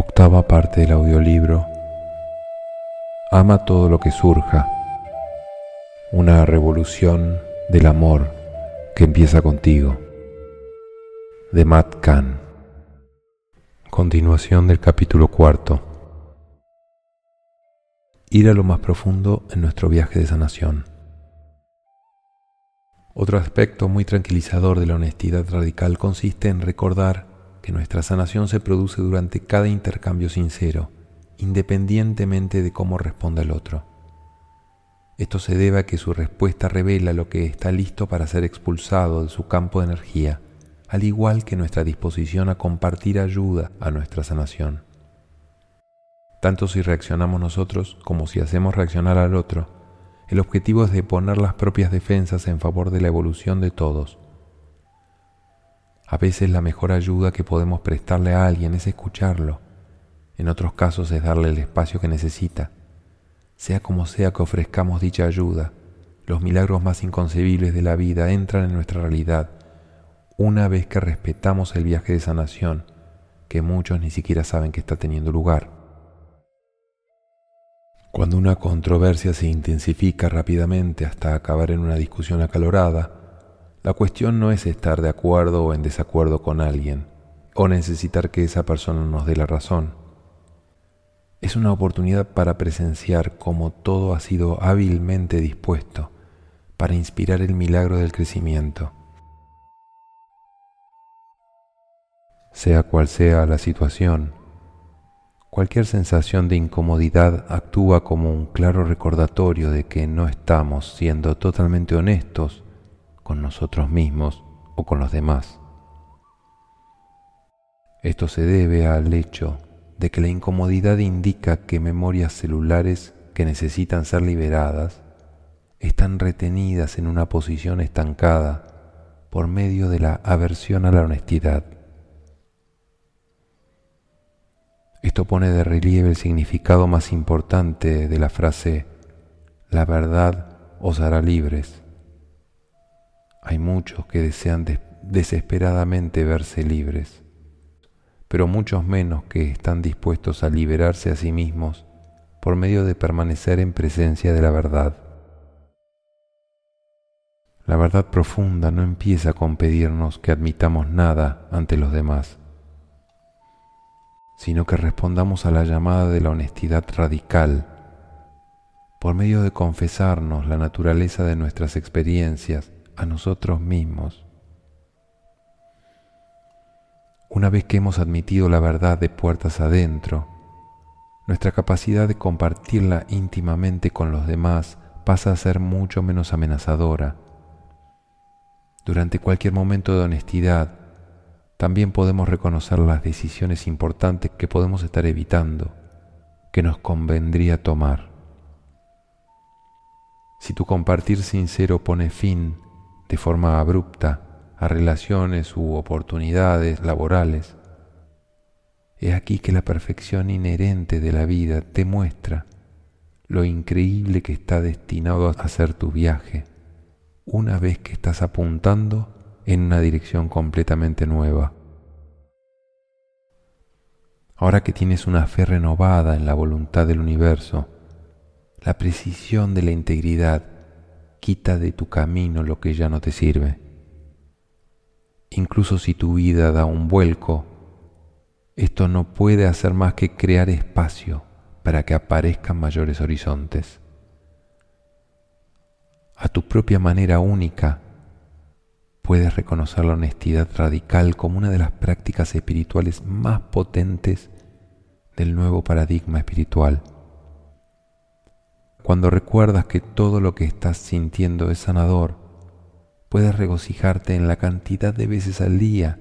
Octava parte del audiolibro Ama todo lo que surja. Una revolución del amor que empieza contigo. De Matt Kahn. Continuación del capítulo cuarto. Ir a lo más profundo en nuestro viaje de sanación. Otro aspecto muy tranquilizador de la honestidad radical consiste en recordar que nuestra sanación se produce durante cada intercambio sincero independientemente de cómo responda el otro. Esto se debe a que su respuesta revela lo que está listo para ser expulsado de su campo de energía, al igual que nuestra disposición a compartir ayuda a nuestra sanación. Tanto si reaccionamos nosotros como si hacemos reaccionar al otro, el objetivo es de poner las propias defensas en favor de la evolución de todos. A veces la mejor ayuda que podemos prestarle a alguien es escucharlo, en otros casos es darle el espacio que necesita. Sea como sea que ofrezcamos dicha ayuda, los milagros más inconcebibles de la vida entran en nuestra realidad una vez que respetamos el viaje de sanación que muchos ni siquiera saben que está teniendo lugar. Cuando una controversia se intensifica rápidamente hasta acabar en una discusión acalorada, la cuestión no es estar de acuerdo o en desacuerdo con alguien, o necesitar que esa persona nos dé la razón es una oportunidad para presenciar cómo todo ha sido hábilmente dispuesto para inspirar el milagro del crecimiento. Sea cual sea la situación, cualquier sensación de incomodidad actúa como un claro recordatorio de que no estamos siendo totalmente honestos con nosotros mismos o con los demás. Esto se debe al hecho de que la incomodidad indica que memorias celulares que necesitan ser liberadas están retenidas en una posición estancada por medio de la aversión a la honestidad. Esto pone de relieve el significado más importante de la frase la verdad os hará libres. Hay muchos que desean desesperadamente verse libres pero muchos menos que están dispuestos a liberarse a sí mismos por medio de permanecer en presencia de la verdad. La verdad profunda no empieza con pedirnos que admitamos nada ante los demás, sino que respondamos a la llamada de la honestidad radical por medio de confesarnos la naturaleza de nuestras experiencias a nosotros mismos una vez que hemos admitido la verdad de puertas adentro, nuestra capacidad de compartirla íntimamente con los demás pasa a ser mucho menos amenazadora. Durante cualquier momento de honestidad, también podemos reconocer las decisiones importantes que podemos estar evitando, que nos convendría tomar. Si tu compartir sincero pone fin de forma abrupta a relaciones u oportunidades laborales. Es aquí que la perfección inherente de la vida te muestra lo increíble que está destinado a ser tu viaje una vez que estás apuntando en una dirección completamente nueva. Ahora que tienes una fe renovada en la voluntad del universo, la precisión de la integridad quita de tu camino lo que ya no te sirve incluso si tu vida da un vuelco, esto no puede hacer más que crear espacio para que aparezcan mayores horizontes. A tu propia manera única, puedes reconocer la honestidad radical como una de las prácticas espirituales más potentes del nuevo paradigma espiritual. Cuando recuerdas que todo lo que estás sintiendo es sanador, puedes regocijarte en la cantidad de veces al día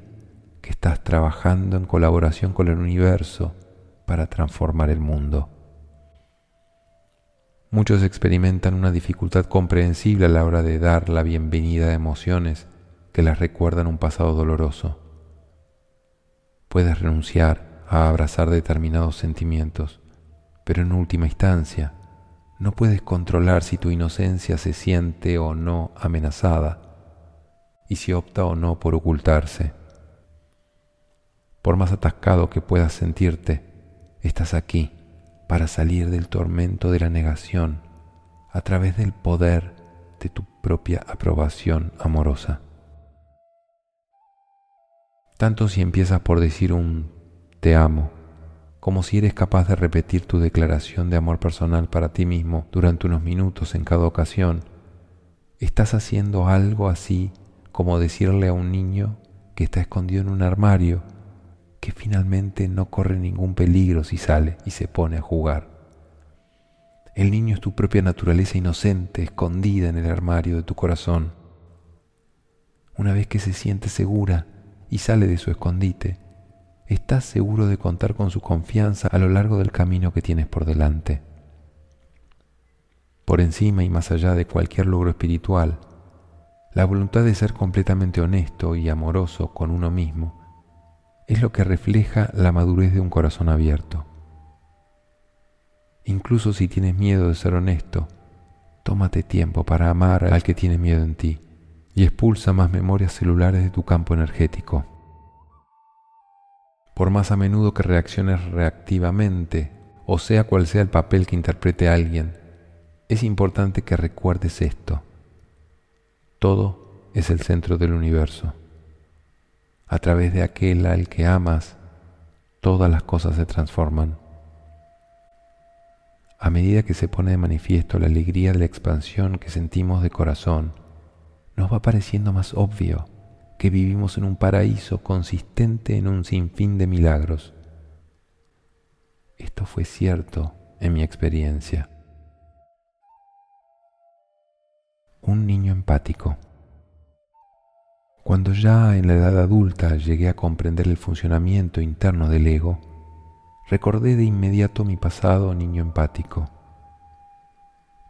que estás trabajando en colaboración con el universo para transformar el mundo. Muchos experimentan una dificultad comprensible a la hora de dar la bienvenida a emociones que les recuerdan un pasado doloroso. Puedes renunciar a abrazar determinados sentimientos, pero en última instancia no puedes controlar si tu inocencia se siente o no amenazada y si opta o no por ocultarse. Por más atascado que puedas sentirte, estás aquí para salir del tormento de la negación a través del poder de tu propia aprobación amorosa. Tanto si empiezas por decir un te amo, como si eres capaz de repetir tu declaración de amor personal para ti mismo durante unos minutos en cada ocasión, estás haciendo algo así como decirle a un niño que está escondido en un armario que finalmente no corre ningún peligro si sale y se pone a jugar. El niño es tu propia naturaleza inocente, escondida en el armario de tu corazón. Una vez que se siente segura y sale de su escondite, estás seguro de contar con su confianza a lo largo del camino que tienes por delante. Por encima y más allá de cualquier logro espiritual, la voluntad de ser completamente honesto y amoroso con uno mismo es lo que refleja la madurez de un corazón abierto. Incluso si tienes miedo de ser honesto, tómate tiempo para amar al que tiene miedo en ti y expulsa más memorias celulares de tu campo energético. Por más a menudo que reacciones reactivamente, o sea cual sea el papel que interprete alguien, es importante que recuerdes esto. Todo es el centro del universo. A través de aquel al que amas, todas las cosas se transforman. A medida que se pone de manifiesto la alegría de la expansión que sentimos de corazón, nos va pareciendo más obvio que vivimos en un paraíso consistente en un sinfín de milagros. Esto fue cierto en mi experiencia. Un niño empático. Cuando ya en la edad adulta llegué a comprender el funcionamiento interno del ego, recordé de inmediato mi pasado niño empático.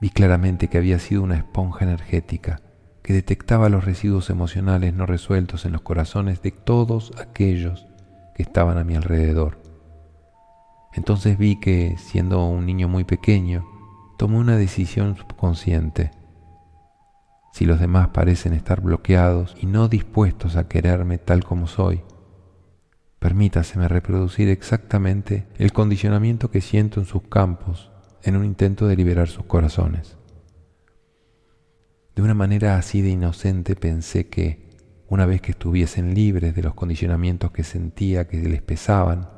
Vi claramente que había sido una esponja energética que detectaba los residuos emocionales no resueltos en los corazones de todos aquellos que estaban a mi alrededor. Entonces vi que, siendo un niño muy pequeño, tomé una decisión subconsciente. Si los demás parecen estar bloqueados y no dispuestos a quererme tal como soy, Permítaseme reproducir exactamente el condicionamiento que siento en sus campos en un intento de liberar sus corazones. De una manera así de inocente pensé que, una vez que estuviesen libres de los condicionamientos que sentía que les pesaban,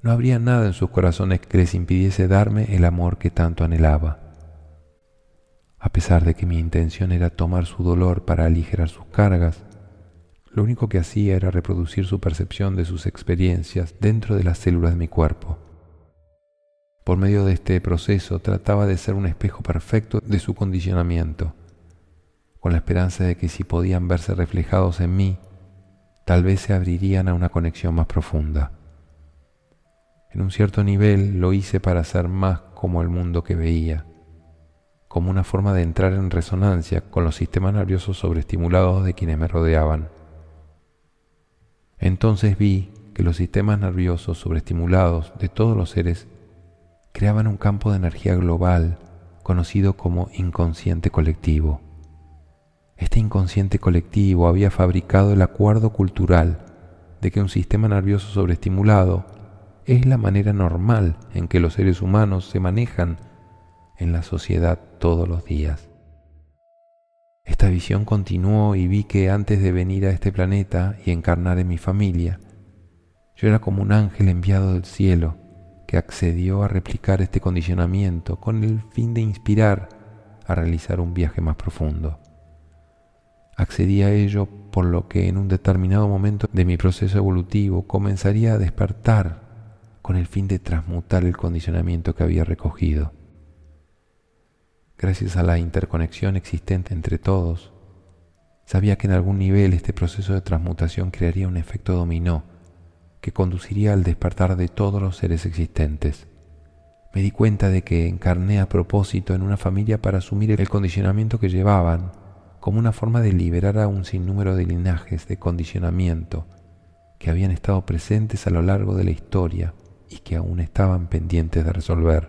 no habría nada en sus corazones que les impidiese darme el amor que tanto anhelaba. A pesar de que mi intención era tomar su dolor para aligerar sus cargas, lo único que hacía era reproducir su percepción de sus experiencias dentro de las células de mi cuerpo. Por medio de este proceso trataba de ser un espejo perfecto de su condicionamiento, con la esperanza de que si podían verse reflejados en mí, tal vez se abrirían a una conexión más profunda. En un cierto nivel lo hice para ser más como el mundo que veía, como una forma de entrar en resonancia con los sistemas nerviosos sobreestimulados de quienes me rodeaban. Entonces vi que los sistemas nerviosos sobreestimulados de todos los seres creaban un campo de energía global conocido como inconsciente colectivo. Este inconsciente colectivo había fabricado el acuerdo cultural de que un sistema nervioso sobreestimulado es la manera normal en que los seres humanos se manejan en la sociedad todos los días. Esta visión continuó y vi que antes de venir a este planeta y encarnar en mi familia, yo era como un ángel enviado del cielo que accedió a replicar este condicionamiento con el fin de inspirar a realizar un viaje más profundo. Accedí a ello por lo que en un determinado momento de mi proceso evolutivo comenzaría a despertar con el fin de transmutar el condicionamiento que había recogido gracias a la interconexión existente entre todos, sabía que en algún nivel este proceso de transmutación crearía un efecto dominó que conduciría al despertar de todos los seres existentes. Me di cuenta de que encarné a propósito en una familia para asumir el condicionamiento que llevaban como una forma de liberar a un sinnúmero de linajes de condicionamiento que habían estado presentes a lo largo de la historia y que aún estaban pendientes de resolver.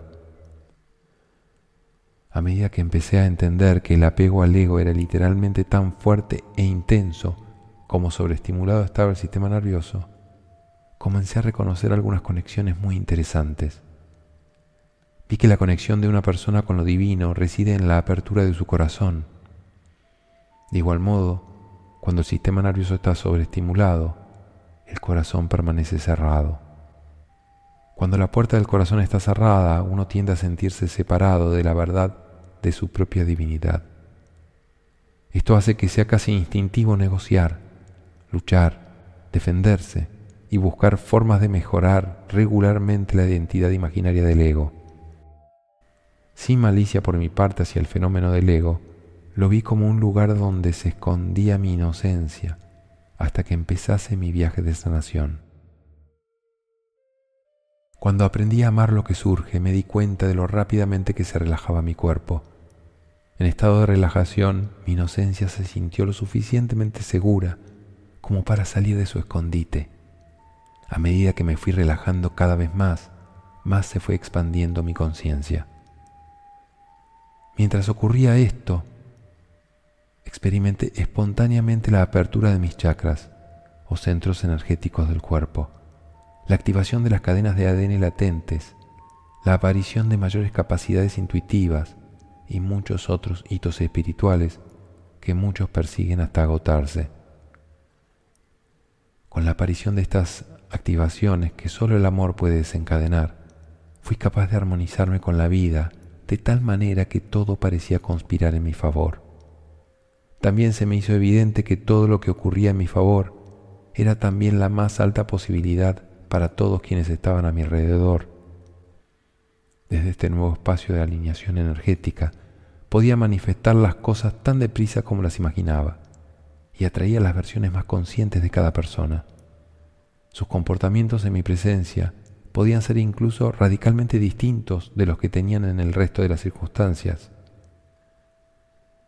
A medida que empecé a entender que el apego al ego era literalmente tan fuerte e intenso como sobreestimulado estaba el sistema nervioso, comencé a reconocer algunas conexiones muy interesantes. Vi que la conexión de una persona con lo divino reside en la apertura de su corazón. De igual modo, cuando el sistema nervioso está sobreestimulado, el corazón permanece cerrado. Cuando la puerta del corazón está cerrada, uno tiende a sentirse separado de la verdad de su propia divinidad. Esto hace que sea casi instintivo negociar, luchar, defenderse y buscar formas de mejorar regularmente la identidad imaginaria del ego. Sin malicia por mi parte hacia el fenómeno del ego, lo vi como un lugar donde se escondía mi inocencia hasta que empezase mi viaje de sanación. Cuando aprendí a amar lo que surge, me di cuenta de lo rápidamente que se relajaba mi cuerpo. En estado de relajación, mi inocencia se sintió lo suficientemente segura como para salir de su escondite. A medida que me fui relajando cada vez más, más se fue expandiendo mi conciencia. Mientras ocurría esto, experimenté espontáneamente la apertura de mis chakras o centros energéticos del cuerpo, la activación de las cadenas de ADN latentes, la aparición de mayores capacidades intuitivas y muchos otros hitos espirituales que muchos persiguen hasta agotarse. Con la aparición de estas activaciones que solo el amor puede desencadenar, fui capaz de armonizarme con la vida de tal manera que todo parecía conspirar en mi favor. También se me hizo evidente que todo lo que ocurría en mi favor era también la más alta posibilidad para todos quienes estaban a mi alrededor. Desde este nuevo espacio de alineación energética podía manifestar las cosas tan deprisa como las imaginaba y atraía las versiones más conscientes de cada persona. Sus comportamientos en mi presencia podían ser incluso radicalmente distintos de los que tenían en el resto de las circunstancias.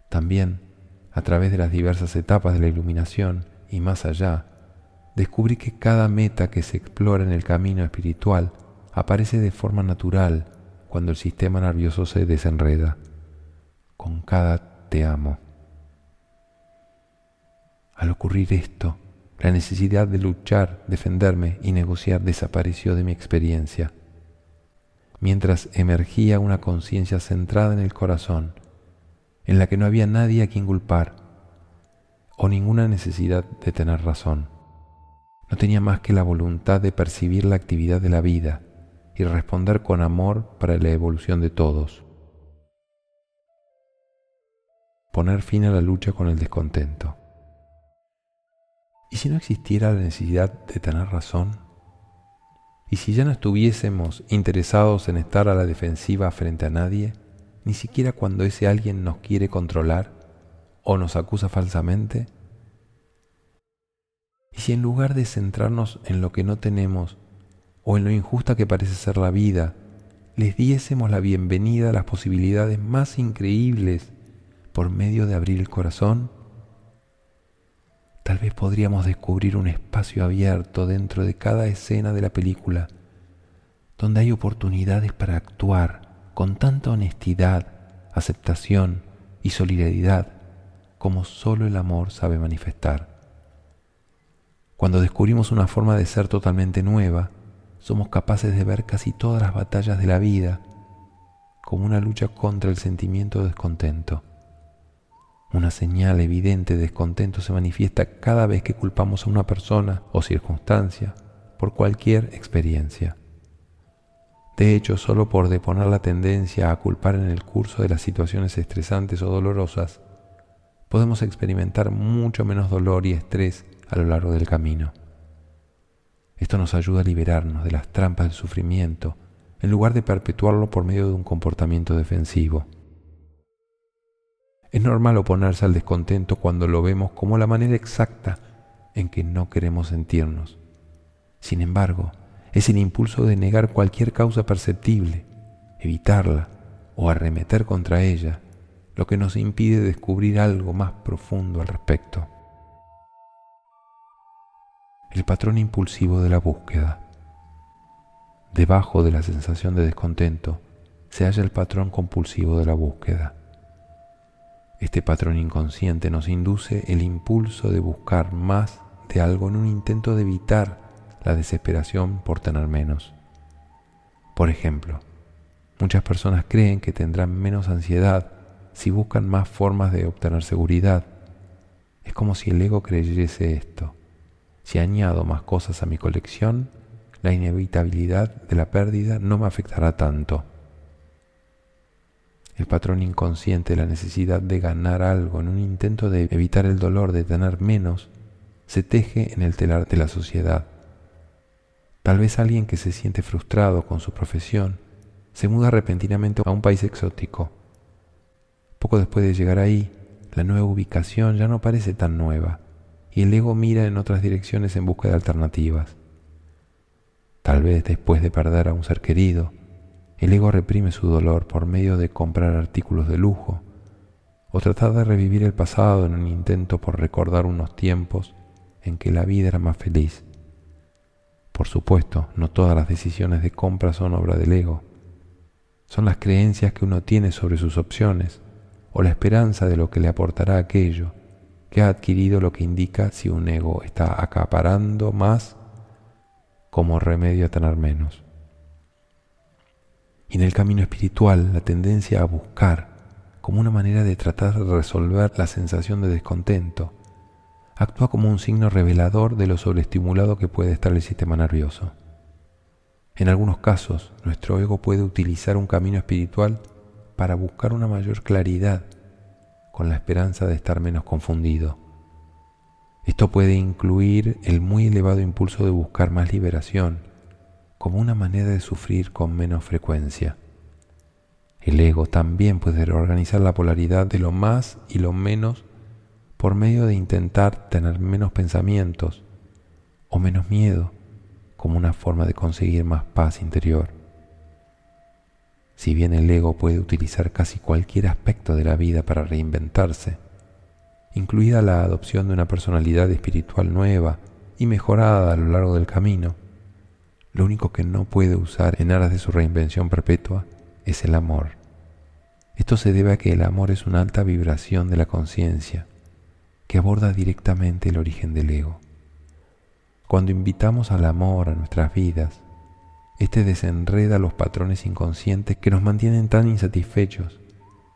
También, a través de las diversas etapas de la iluminación y más allá, descubrí que cada meta que se explora en el camino espiritual aparece de forma natural cuando el sistema nervioso se desenreda. Con cada te amo. Al ocurrir esto, la necesidad de luchar, defenderme y negociar desapareció de mi experiencia. Mientras emergía una conciencia centrada en el corazón, en la que no había nadie a quien culpar o ninguna necesidad de tener razón. No tenía más que la voluntad de percibir la actividad de la vida y responder con amor para la evolución de todos. Poner fin a la lucha con el descontento. ¿Y si no existiera la necesidad de tener razón? ¿Y si ya no estuviésemos interesados en estar a la defensiva frente a nadie, ni siquiera cuando ese alguien nos quiere controlar o nos acusa falsamente? ¿Y si en lugar de centrarnos en lo que no tenemos o en lo injusta que parece ser la vida, les diésemos la bienvenida a las posibilidades más increíbles por medio de abrir el corazón? Tal vez podríamos descubrir un espacio abierto dentro de cada escena de la película, donde hay oportunidades para actuar con tanta honestidad, aceptación y solidaridad como solo el amor sabe manifestar. Cuando descubrimos una forma de ser totalmente nueva, somos capaces de ver casi todas las batallas de la vida como una lucha contra el sentimiento de descontento. Una señal evidente de descontento se manifiesta cada vez que culpamos a una persona o circunstancia por cualquier experiencia. De hecho, solo por deponer la tendencia a culpar en el curso de las situaciones estresantes o dolorosas, podemos experimentar mucho menos dolor y estrés a lo largo del camino. Esto nos ayuda a liberarnos de las trampas del sufrimiento en lugar de perpetuarlo por medio de un comportamiento defensivo. Es normal oponerse al descontento cuando lo vemos como la manera exacta en que no queremos sentirnos. Sin embargo, es el impulso de negar cualquier causa perceptible, evitarla o arremeter contra ella lo que nos impide descubrir algo más profundo al respecto. El patrón impulsivo de la búsqueda. Debajo de la sensación de descontento se halla el patrón compulsivo de la búsqueda. Este patrón inconsciente nos induce el impulso de buscar más de algo en un intento de evitar la desesperación por tener menos. Por ejemplo, muchas personas creen que tendrán menos ansiedad si buscan más formas de obtener seguridad. Es como si el ego creyese esto. Si añado más cosas a mi colección, la inevitabilidad de la pérdida no me afectará tanto. El patrón inconsciente de la necesidad de ganar algo en un intento de evitar el dolor de tener menos se teje en el telar de la sociedad. Tal vez alguien que se siente frustrado con su profesión se muda repentinamente a un país exótico. Poco después de llegar ahí, la nueva ubicación ya no parece tan nueva y el ego mira en otras direcciones en busca de alternativas. Tal vez después de perder a un ser querido, el ego reprime su dolor por medio de comprar artículos de lujo o tratar de revivir el pasado en un intento por recordar unos tiempos en que la vida era más feliz. Por supuesto, no todas las decisiones de compra son obra del ego. Son las creencias que uno tiene sobre sus opciones o la esperanza de lo que le aportará aquello que ha adquirido lo que indica si un ego está acaparando más como remedio a tener menos. Y en el camino espiritual, la tendencia a buscar como una manera de tratar de resolver la sensación de descontento actúa como un signo revelador de lo sobreestimulado que puede estar el sistema nervioso. En algunos casos, nuestro ego puede utilizar un camino espiritual para buscar una mayor claridad con la esperanza de estar menos confundido. Esto puede incluir el muy elevado impulso de buscar más liberación, como una manera de sufrir con menos frecuencia. El ego también puede reorganizar la polaridad de lo más y lo menos por medio de intentar tener menos pensamientos o menos miedo como una forma de conseguir más paz interior. Si bien el ego puede utilizar casi cualquier aspecto de la vida para reinventarse, incluida la adopción de una personalidad espiritual nueva y mejorada a lo largo del camino, lo único que no puede usar en aras de su reinvención perpetua es el amor. Esto se debe a que el amor es una alta vibración de la conciencia que aborda directamente el origen del ego. Cuando invitamos al amor a nuestras vidas, este desenreda los patrones inconscientes que nos mantienen tan insatisfechos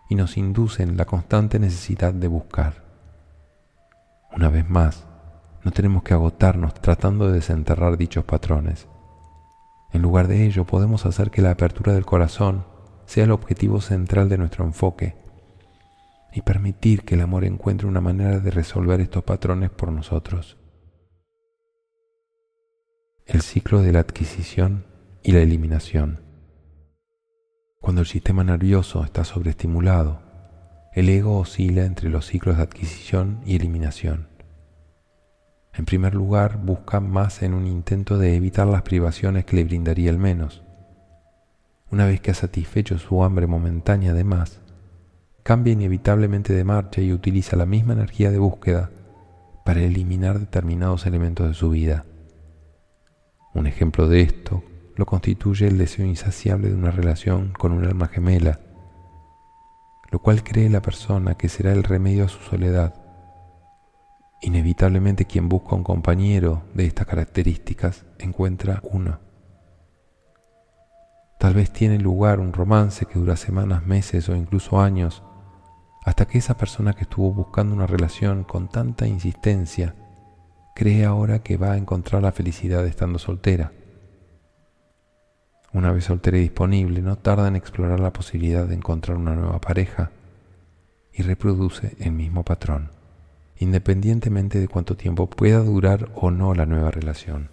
y nos inducen la constante necesidad de buscar. Una vez más, no tenemos que agotarnos tratando de desenterrar dichos patrones. En lugar de ello, podemos hacer que la apertura del corazón sea el objetivo central de nuestro enfoque y permitir que el amor encuentre una manera de resolver estos patrones por nosotros. El ciclo de la adquisición y la eliminación. Cuando el sistema nervioso está sobreestimulado, el ego oscila entre los ciclos de adquisición y eliminación. En primer lugar, busca más en un intento de evitar las privaciones que le brindaría el menos. Una vez que ha satisfecho su hambre momentánea de más, cambia inevitablemente de marcha y utiliza la misma energía de búsqueda para eliminar determinados elementos de su vida. Un ejemplo de esto lo constituye el deseo insaciable de una relación con un alma gemela, lo cual cree la persona que será el remedio a su soledad. Inevitablemente quien busca un compañero de estas características encuentra uno. Tal vez tiene lugar un romance que dura semanas, meses o incluso años, hasta que esa persona que estuvo buscando una relación con tanta insistencia cree ahora que va a encontrar la felicidad estando soltera. Una vez soltera y disponible, no tarda en explorar la posibilidad de encontrar una nueva pareja y reproduce el mismo patrón, independientemente de cuánto tiempo pueda durar o no la nueva relación.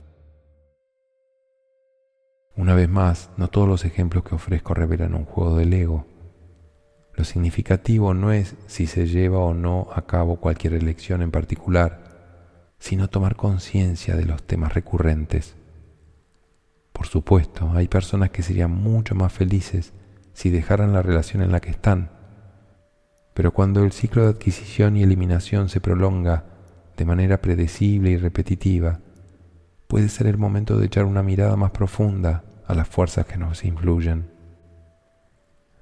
Una vez más, no todos los ejemplos que ofrezco revelan un juego del ego, lo significativo no es si se lleva o no a cabo cualquier elección en particular, sino tomar conciencia de los temas recurrentes. Por supuesto, hay personas que serían mucho más felices si dejaran la relación en la que están, pero cuando el ciclo de adquisición y eliminación se prolonga de manera predecible y repetitiva, puede ser el momento de echar una mirada más profunda a las fuerzas que nos influyen.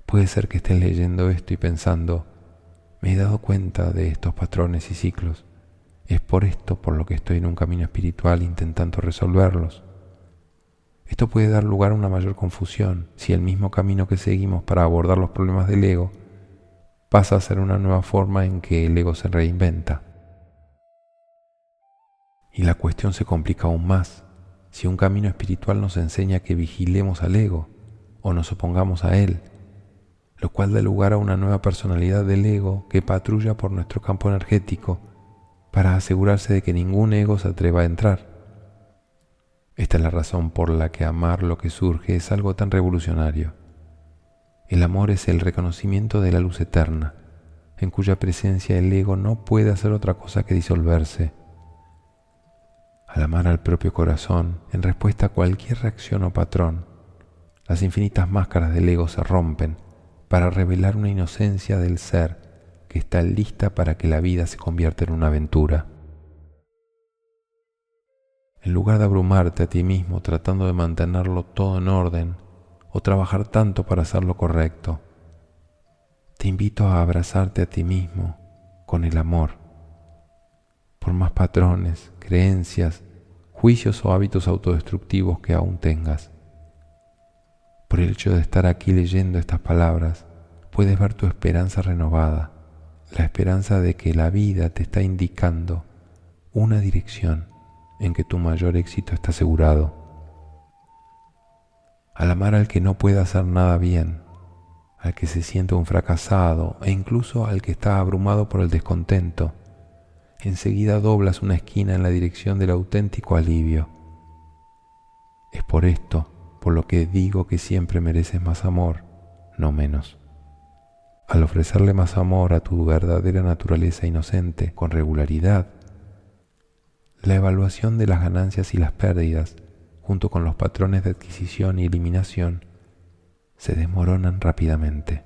Puede ser que estés leyendo esto y pensando, me he dado cuenta de estos patrones y ciclos. Es por esto por lo que estoy en un camino espiritual intentando resolverlos. Esto puede dar lugar a una mayor confusión si el mismo camino que seguimos para abordar los problemas del ego pasa a ser una nueva forma en que el ego se reinventa. Y la cuestión se complica aún más si un camino espiritual nos enseña que vigilemos al ego o nos opongamos a él, lo cual da lugar a una nueva personalidad del ego que patrulla por nuestro campo energético para asegurarse de que ningún ego se atreva a entrar. Esta es la razón por la que amar lo que surge es algo tan revolucionario. El amor es el reconocimiento de la luz eterna, en cuya presencia el ego no puede hacer otra cosa que disolverse. Al amar al propio corazón, en respuesta a cualquier reacción o patrón, las infinitas máscaras del ego se rompen para revelar una inocencia del ser que está lista para que la vida se convierta en una aventura. En lugar de abrumarte a ti mismo tratando de mantenerlo todo en orden o trabajar tanto para hacerlo correcto, te invito a abrazarte a ti mismo con el amor. Por más patrones, creencias, juicios o hábitos autodestructivos que aún tengas. Por el hecho de estar aquí leyendo estas palabras, puedes ver tu esperanza renovada la esperanza de que la vida te está indicando una dirección en que tu mayor éxito está asegurado. Al amar al que no puede hacer nada bien, al que se siente un fracasado e incluso al que está abrumado por el descontento, enseguida doblas una esquina en la dirección del auténtico alivio. Es por esto por lo que digo que siempre mereces más amor, no menos. Al ofrecerle más amor a tu verdadera naturaleza inocente con regularidad, la evaluación de las ganancias y las pérdidas, junto con los patrones de adquisición y eliminación, se desmoronan rápidamente.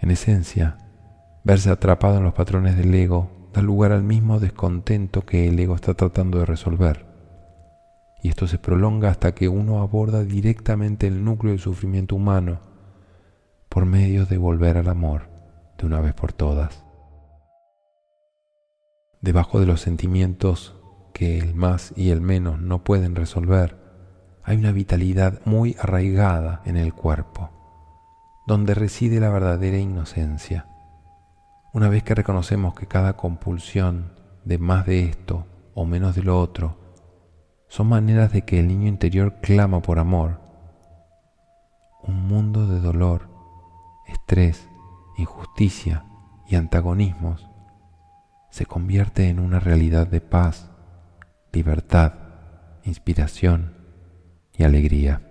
En esencia, verse atrapado en los patrones del ego da lugar al mismo descontento que el ego está tratando de resolver. Y esto se prolonga hasta que uno aborda directamente el núcleo del sufrimiento humano por medio de volver al amor de una vez por todas. Debajo de los sentimientos que el más y el menos no pueden resolver, hay una vitalidad muy arraigada en el cuerpo, donde reside la verdadera inocencia. Una vez que reconocemos que cada compulsión de más de esto o menos de lo otro son maneras de que el niño interior clama por amor, un mundo de dolor estrés, injusticia y antagonismos, se convierte en una realidad de paz, libertad, inspiración y alegría.